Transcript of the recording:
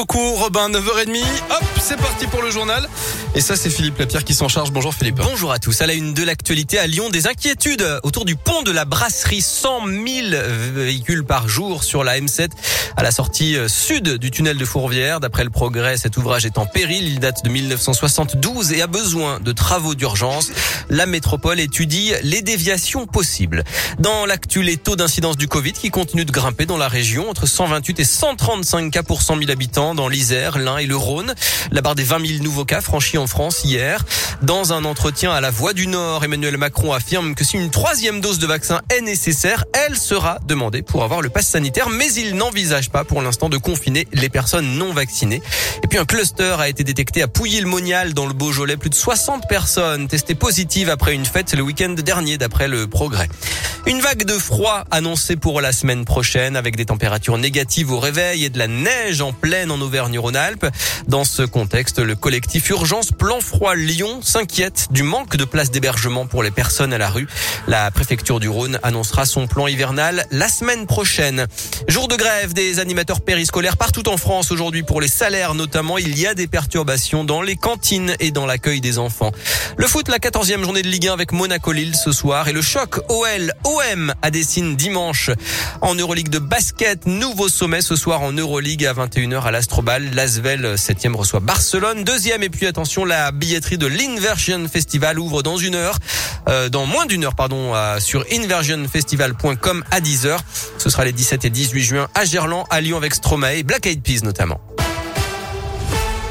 beaucoup Robin, 9h30. Hop, c'est parti pour le journal. Et ça c'est Philippe Lapierre qui s'en charge. Bonjour Philippe. Bonjour à tous. À la une de l'actualité à Lyon, des inquiétudes autour du pont de la brasserie. 100 000 véhicules par jour sur la M7 à la sortie euh, sud du tunnel de Fourvière. D'après le progrès, cet ouvrage est en péril. Il date de 1972 et a besoin de travaux d'urgence. La métropole étudie les déviations possibles. Dans l'actu, les taux d'incidence du Covid qui continuent de grimper dans la région entre 128 et 135 cas pour 100 000 habitants dans l'Isère, l'Ain et le Rhône. La barre des 20 000 nouveaux cas franchis en France hier. Dans un entretien à la Voix du Nord, Emmanuel Macron affirme que si une troisième dose de vaccin est nécessaire, elle sera demandée pour avoir le pass sanitaire, mais il n'envisage pas pour l'instant de confiner les personnes non vaccinées. Et puis un cluster a été détecté à Pouilly-le-Monial dans le Beaujolais. Plus de 60 personnes testées positives après une fête le week-end dernier d'après le progrès. Une vague de froid annoncée pour la semaine prochaine avec des températures négatives au réveil et de la neige en pleine en Auvergne-Rhône-Alpes. Dans ce contexte, le collectif Urgence Plan Froid Lyon s'inquiète du manque de places d'hébergement pour les personnes à la rue. La préfecture du Rhône annoncera son plan hivernal la semaine prochaine. Jour de grève des animateurs périscolaires partout en France aujourd'hui pour les salaires notamment. Il y a des perturbations dans les cantines et dans l'accueil des enfants. Le foot, la 14e journée de Ligue 1 avec Monaco-Lille ce soir et le choc OL OM à Dessine dimanche. En Euroleague de basket, nouveau sommet ce soir en Euroleague à 21h à l'Astrobal. L'Asvel 7e reçoit Barcelone. Deuxième et puis attention, la billetterie de l'Inversion Festival ouvre dans une heure, euh, dans moins d'une heure pardon, sur inversionfestival.com à 10h. Ce sera les 17 et 18 juin à Gerland, à Lyon avec Stromae et Black Eyed Peas notamment.